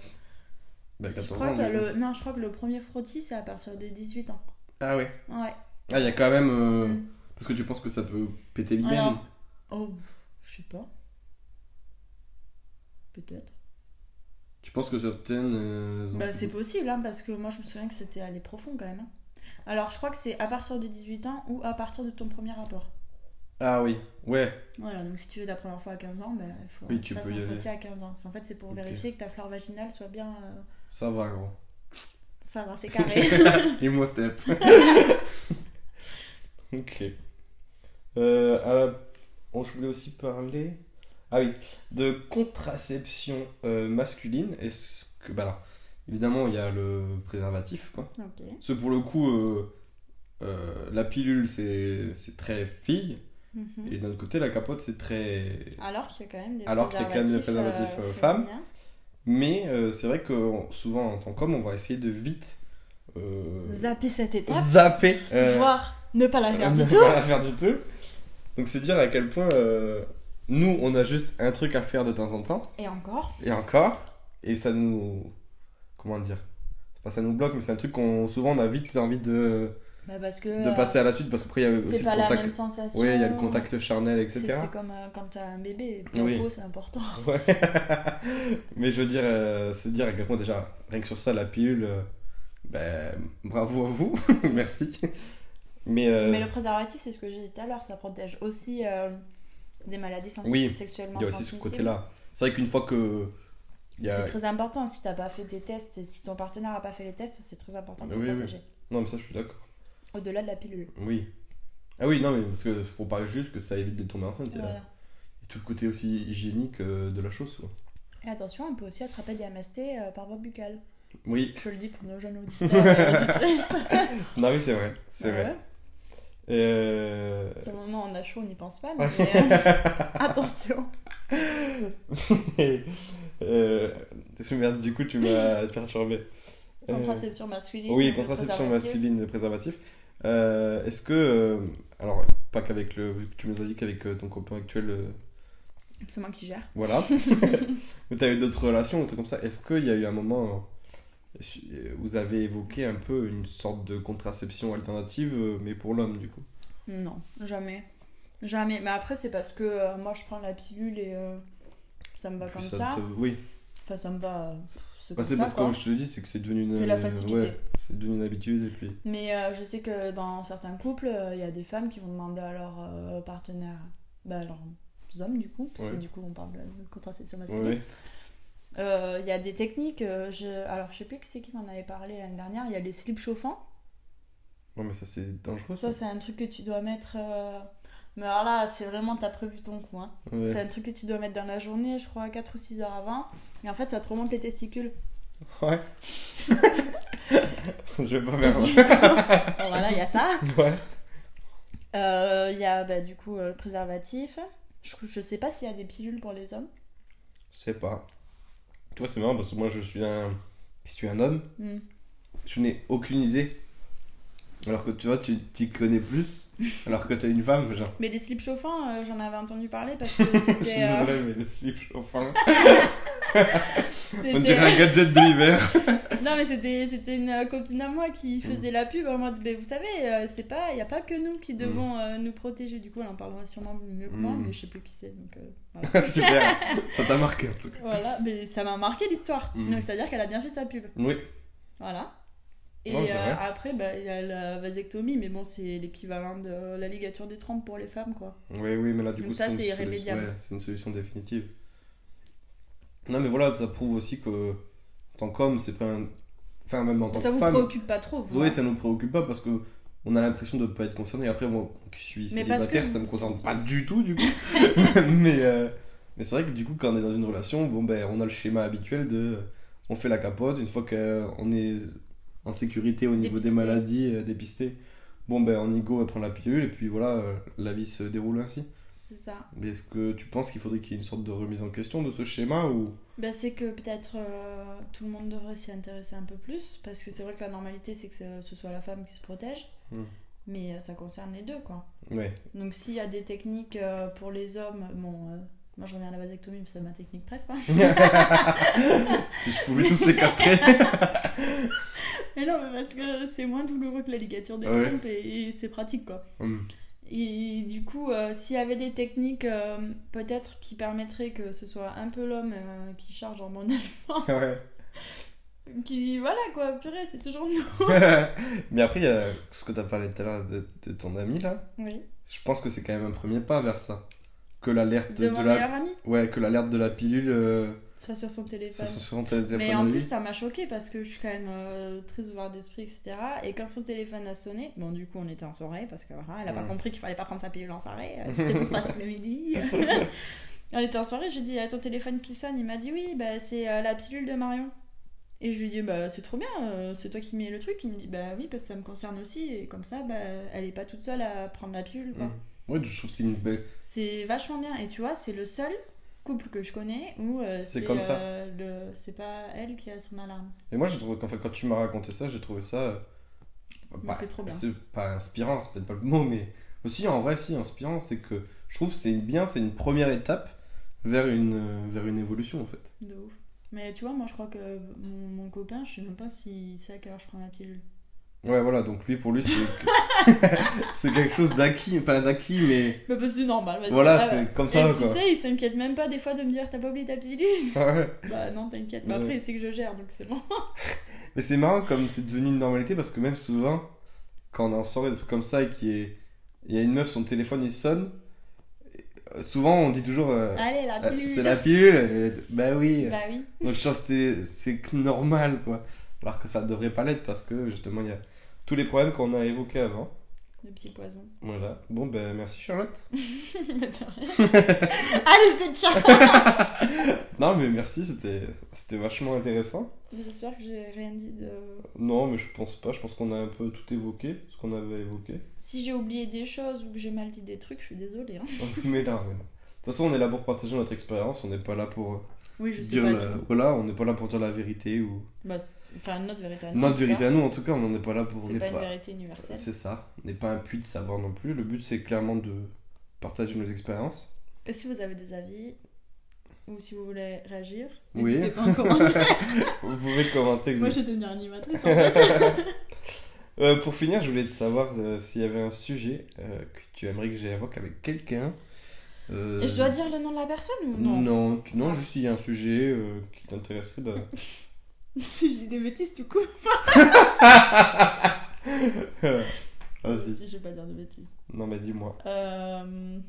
Bah, Je 14 crois ans. que le... Non, je crois que le premier frottis c'est à partir de 18 ans. Ah ouais. Ouais. Ah, il y a quand même. euh, Mm. Parce que tu penses que ça peut péter l'hymen oh, je sais pas. Peut-être. Tu penses que certaines. euh, ont- Bah c'est possible, hein, parce que moi je me souviens que c'était aller profond quand même. hein. Alors je crois que c'est à partir de 18 ans ou à partir de ton premier rapport. Ah oui, ouais. Voilà, donc si tu veux la première fois à 15 ans, ben, il faut Oui, tu peux un frottis à 15 ans. En fait, c'est pour vérifier que ta flore vaginale soit bien. euh, Ça va, gros. Ça va, c'est carré. Imhotep. ok. Euh, alors, bon, je voulais aussi parler. Ah oui, de contraception euh, masculine. Est-ce que. Bah alors, évidemment, il y a le préservatif, quoi. ok. Ce pour le coup, euh, euh, la pilule, c'est c'est très fille. Mhm. Et d'un autre côté, la capote, c'est très. Alors qu'il y a quand même des Alors qu'il y a quand même des préservatifs, euh, femmes. féminins. Mais euh, c'est vrai que on- souvent, en tant qu'homme, on va essayer de vite. euh, Zapper cette étape, zapper. euh, voire ne pas la faire du tout. pas la faire du tout. Donc c'est dire à quel point euh, nous, on a juste un truc à faire de temps en temps. Et encore. Et encore. Et ça nous... Comment dire? Pas ça nous bloque, mais c'est un truc qu'on souvent on a vite envie de, Bah parce que. de passer à la suite parce qu'après il y a aussi C'est le pas la même contact. sensation. Oui, il y a le contact charnel, etc. c'est comme euh, quand t'as un bébé. Puis Oui. c'est important. Ouais. mais je veux dire, euh, c'est dire à quel point déjà, rien que sur ça, la pilule, euh, ben, bravo à vous, merci. Mais, euh, Mais le préservatif, c'est ce que j'ai dit tout à l'heure, ça protège aussi des maladies Oui, sexuellement il y a aussi ce transmissibles. côté-là. C'est vrai qu'une fois que. a... C'est très important si t'as pas fait tes tests, et si ton partenaire a pas fait les tests, c'est très important de se Oui, oui. Non, mais ça, je suis d'accord. Au-delà de la pilule. Oui. Ah oui, non, mais parce que faut pas juste que ça évite de tomber enceinte. Voilà. a tout le côté aussi hygiénique euh, de la chose. quoi. Et attention, on peut aussi attraper des MST euh, par voie buccale. Oui, Je le dis pour nos jeunes auditeurs et non, oui, c'est vrai. C'est Ouais. vrai. Et, euh, Sur le moment, on a chaud, on n'y pense pas, mais euh, attention. euh, merde, du coup, tu m'as perturbé. Euh, Contraception masculine. Oui, contraception masculine, le préservatif. Euh, Est-ce que, euh, alors, pas qu'avec le, vu que tu nous as dit qu'avec ton copain actuel, C'est moi qui gère. voilà, mais tu as eu d'autres relations, ou trucs comme ça, est-ce qu'il y a eu un moment vous avez évoqué un peu une sorte de contraception alternative, euh, mais pour l'homme, du coup Non, jamais. Jamais. Mais après, c'est parce que euh, moi, je prends la pilule et euh, ça me va comme ça. te- Oui, Enfin, ça me va. euh, C'est bah, ça, parce que je te dis, c'est que c'est devenu une. C'est la euh, facilité. ouais, c'est devenu une habitude, et puis. Mais euh, je sais que dans certains couples, euh, il y a des femmes qui vont demander à leur euh, partenaire, bah, leurs hommes du coup, parce Ouais. que du coup on parle de contraception masculine. ouais. Euh, Il y a des techniques, euh, je... alors je sais plus qui c'est qui m'en avait parlé l'année dernière, il y a les slips chauffants. Ouais, mais ça, c'est dangereux, Ça, ça. c'est un truc que tu dois mettre. euh, Mais alors là, c'est vraiment, t'as prévu ton coup. hein. Ouais. C'est un truc que tu dois mettre dans la journée, je crois, 4 ou 6 heures avant. Et en fait, ça te remonte les testicules. Ouais. je vais pas faire. Bon, voilà, il y a ça. ouais. Euh, Il y a bah, du coup euh, le préservatif. Je, je sais pas s'il y a des pilules pour les hommes. Je sais pas. Tu vois, c'est marrant parce que moi, je suis un. Je suis un homme. Hmm. Je n'ai aucune idée. Alors que tu vois, tu t'y connais plus. Alors que t'es une femme, genre. Mais les slips chauffants, euh, j'en avais entendu parler parce que Je suis c'était. euh, désolé, mais le slip chauffant. On dirait un gadget de l'hiver. non, mais c'était, une euh, copine à moi qui faisait la pub en mode, ben, vous savez, euh, c'est pas, il n'y a pas que nous qui devons euh, nous protéger. Du coup, elle en parlera sûrement mieux que moi, Mm. mais je sais plus qui c'est. Donc, euh, voilà. Super, ça t'a marqué en tout cas. voilà, mais ça m'a marqué l'histoire. Mm. Donc, ça veut dire qu'elle a bien fait sa pub. Oui, Voilà. Et euh, après, bah, il y a la vasectomie, mais bon, c'est l'équivalent de la ligature des trompes pour les femmes, quoi. oui, oui, mais là du Donc coup ça, une c'est solution- irrémédiable. ouais, c'est une solution définitive. Non, mais voilà, ça prouve aussi que en tant qu'homme, c'est pas un. Enfin, même en tant Ça que vous femme. préoccupe pas trop, vous Oui, hein ça nous préoccupe pas parce que on a l'impression de ne pas être concerné. Après, moi qui suis célibataire, que ça vous- me concerne pas du tout, du coup. mais euh, mais c'est vrai que du coup, quand on est dans une relation, bon, ben, on a le schéma habituel de. On fait la capote, une fois qu'on est en sécurité au niveau Dépisté. des maladies euh, dépistées, bon, ben, on y go, on prend la pilule, et puis voilà, euh, la vie se déroule ainsi. C'est ça. Mais est-ce que tu penses qu'il faudrait qu'il y ait une sorte de remise en question de ce schéma ou? Ben, c'est que peut-être euh, tout le monde devrait s'y intéresser un peu plus, parce que c'est vrai que la normalité, c'est que ce, ce soit la femme qui se protège, Hmm. mais euh, ça concerne les deux, quoi. Ouais. Donc s'il y a des techniques euh, pour les hommes, bon, moi je reviens à la vasectomie, c'est ma technique préf, quoi. si je pouvais tous les castrer. mais non, mais parce que c'est moins douloureux que la ligature des Ouais. trompes et, et c'est pratique, quoi. Hmm. Et du coup, euh, s'il y avait des techniques euh, peut-être qui permettraient que ce soit un peu l'homme euh, qui charge hormonalement, ouais. qui voilà quoi, purée, c'est toujours nous. Mais après, il y a ce que tu as parlé tout à l'heure de, de ton ami là. Oui. Je pense que c'est quand même un premier pas vers ça. Que l'alerte De de, la ouais, que l'alerte de la pilule soit sur son téléphone. sur son téléphone Mais à en lui. plus, ça m'a choqué parce que je suis quand même euh, très ouvert d'esprit, etc. Et quand son téléphone a sonné, bon, du coup, on était en soirée parce que voilà, elle a pas compris qu'il fallait pas prendre sa pilule en soirée. euh, C'était plus pratique le midi. on était en soirée, je lui ai dit, Ah, ton téléphone qui sonne. Il m'a dit, oui, bah, c'est euh, la pilule de Marion. Et je lui ai dit, bah, c'est trop bien, euh, c'est toi qui mets le truc. Il me dit, bah oui, parce que ça me concerne aussi. Et comme ça, bah, elle est pas toute seule à prendre la pilule, quoi. Mm. Ouais, je trouve que c'est une. C'est vachement bien. Et tu vois, c'est le seul couple que je connais où euh, C'est comme ça. euh, c'est pas elle qui a son alarme. Et moi, j'ai trouvé qu'enfin, quand tu m'as raconté ça, j'ai trouvé ça. euh, c'est trop bien. C'est pas inspirant, c'est peut-être pas le mot, mais aussi en vrai, si, inspirant, c'est que je trouve c'est bien, c'est une première étape vers une, euh, vers une évolution en fait. De ouf. Mais tu vois, moi je crois que mon, mon copain, je sais même pas si c'est à quelle heure je prends la pilule. Ouais, voilà, donc lui, pour lui, c'est c'est quelque chose d'acquis, pas d'acquis, mais Bah, bah, c'est normal. vas-y. voilà, Ah, c'est comme Et ça tu quoi. sais, il s'inquiète même pas des fois de me dire t'as pas oublié ta pilule. Ouais. bah non, t'inquiète. Mais Ouais. après, c'est que je gère donc c'est bon. Mais c'est marrant comme c'est devenu une normalité parce que même souvent, quand on est en soirée, des trucs comme ça et qu'il y, ait- il y a une meuf, son téléphone il sonne, euh, souvent on dit toujours euh, Allez, la euh, pilule. c'est la pilule, et tu- bah oui. Bah oui. Donc je pense que c'est- normal quoi. Alors que ça devrait pas l'être parce que justement il y a tous les problèmes qu'on a évoqués avant. Le petit poison. Voilà. Bon ben merci Charlotte. Allez, c'est ciao. Non mais merci, c'était c'était vachement intéressant. J'espère que j'ai rien dit de. Non mais je pense pas, je pense qu'on a un peu tout évoqué, ce qu'on avait évoqué. Si j'ai oublié des choses ou que j'ai mal dit des trucs, je suis désolée. Hein. mais non, mais non. De toute façon, on est là pour partager notre expérience, on n'est pas là pour Oui, je sais dire pas la... tout. voilà, on n'est pas là pour dire la vérité ou Bah, enfin, notre vérité à nous. notre vérité à nous en tout cas, on n'est pas là pour C'est pas une pas- vérité universelle. C'est ça, on n'est pas un puits de savoir non plus. Le but c'est clairement de partager nos expériences. Et si vous avez des avis ou si vous voulez réagir, Oui. n'hésitez pas en commentaire. Vous pouvez commenter. Moi, je vais devenir animatrice en fait. Euh, pour finir, je voulais te savoir euh, s'il y avait un sujet euh, que tu aimerais que j'évoque avec quelqu'un. Euh, Et je dois dire le nom de la personne ou non Non, tu- non, juste s'il y a un sujet euh, qui t'intéresserait. Si je dis des bêtises, du coup. Vas-y. Si je vais pas dire de bêtises. Non, mais dis-moi. Euh... hmm.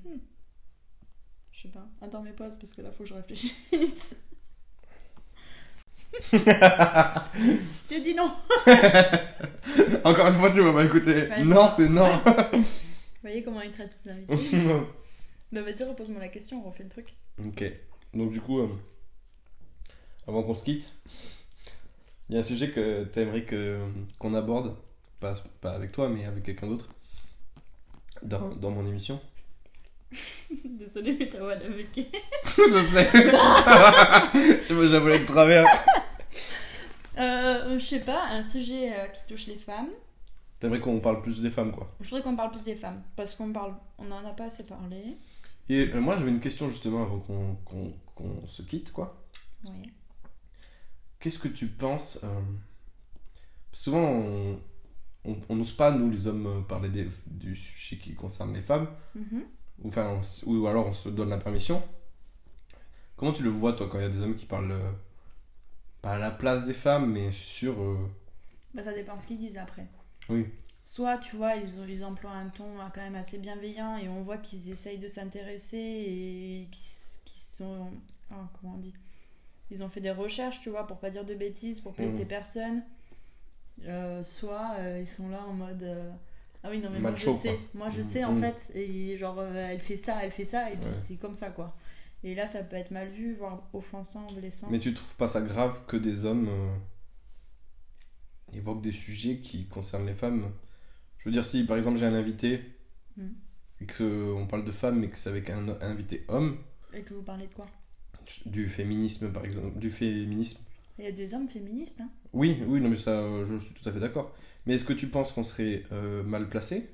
Je sais pas. Attends, mais pause parce que là, faut que je réfléchisse. je dis non. Encore une fois, tu écouté. Vas-y. Non, c'est non. Vous voyez comment il traite ses invités Bah, vas-y, repose-moi la question, on refait le truc. ok. Donc, du coup, euh, avant qu'on se quitte, il y a un sujet que t'aimerais que, qu'on aborde. Pas, pas avec toi, mais avec quelqu'un d'autre. Dans, dans mon émission. Désolée, mais ta voix, elle a vécu. je sais. c'est moi, j'avais de travers. Euh, je sais pas, un sujet euh, qui touche les femmes. T'aimerais qu'on parle plus des femmes, quoi. Je voudrais qu'on parle plus des femmes, parce qu'on parle, on en a pas assez parlé. Et euh, moi, j'avais une question justement avant qu'on qu'on se quitte, quoi. Oui. qu'est-ce que tu penses euh, Souvent, on on on n'ose pas, nous les hommes, euh, parler des, du sujet qui concerne les femmes, Mhm. ou, enfin, on ou alors on se donne la permission. Comment tu le vois, toi, quand il y a des hommes qui parlent, euh, pas à la place des femmes, mais sur. euh, Bah, ça dépend ce qu'ils disent après. Oui. Soit, tu vois, ils, ils emploient un ton euh, quand même assez bienveillant et on voit qu'ils essayent de s'intéresser et qu'ils sont. ah, comment on dit? Ils ont fait des recherches, tu vois, pour pas dire de bêtises, pour blesser Mhm. personne. Euh, soit euh, ils sont là en mode. euh, ah oui, non, mais Macho, moi je sais. quoi. Moi je Mhm. sais en Mhm. fait. Et genre, elle fait ça, elle fait ça, et puis Ouais. c'est comme ça, quoi. Et là, ça peut être mal vu, voire offensant, blessant. Mais tu trouves pas ça grave que des hommes évoquent des sujets qui concernent les femmes? Je veux dire, si par exemple j'ai un invité et qu'on parle de femmes mais que c'est avec un, un invité homme, Et que vous parlez de quoi? Du féminisme par exemple, du féminisme. Il y a des hommes féministes, hein. Oui, oui, non mais ça, je suis tout à fait d'accord. Mais est-ce que tu penses qu'on serait euh, mal placé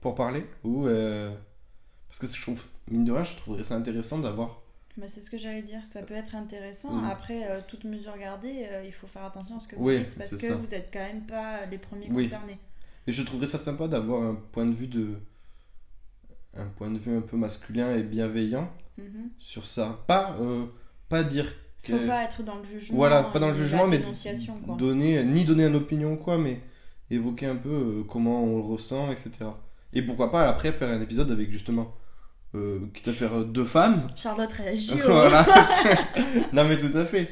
pour parler ou euh, parce que je trouve mine de rien, je trouverais ça intéressant d'avoir. Bah, c'est ce que j'allais dire, ça peut être intéressant. Après, euh, toute mesure gardée, euh, il faut faire attention à ce que vous Oui, dites parce que ça. vous êtes quand même pas les premiers Oui. concernés. Et je trouverais ça sympa d'avoir un point de vue de un point de vue un peu masculin et bienveillant Mhm. sur ça. Pas, euh, pas dire Faut que. pas être dans le jugement. voilà, pas dans le jugement, mais quoi. donner, ni donner une opinion, quoi, mais évoquer un peu euh, comment on le ressent, etc. Et pourquoi pas après faire un épisode avec justement. Euh, quitte à faire euh, deux femmes. Charlotte réagit. au- voilà. non, mais tout à fait.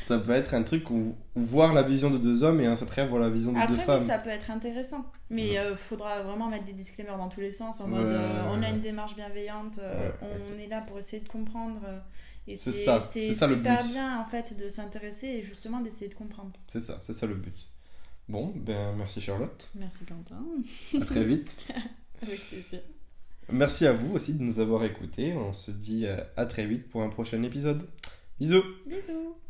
Ça peut être un truc où voir la vision de deux hommes et après voir la vision de deux Après, femmes. oui, ça peut être intéressant. Mais Ouais. euh, faudra vraiment mettre des disclaimers dans tous les sens en mode euh, on a une démarche bienveillante, euh, on est là pour essayer de comprendre. et C'est ça, c'est ça le super but. bien en fait de s'intéresser et justement d'essayer de comprendre. C'est ça, c'est ça le but. Bon, ben merci Charlotte. Merci Quentin. À très vite. Avec plaisir. Merci à vous aussi de nous avoir écoutés. On se dit à très vite pour un prochain épisode. Bisous Bisous.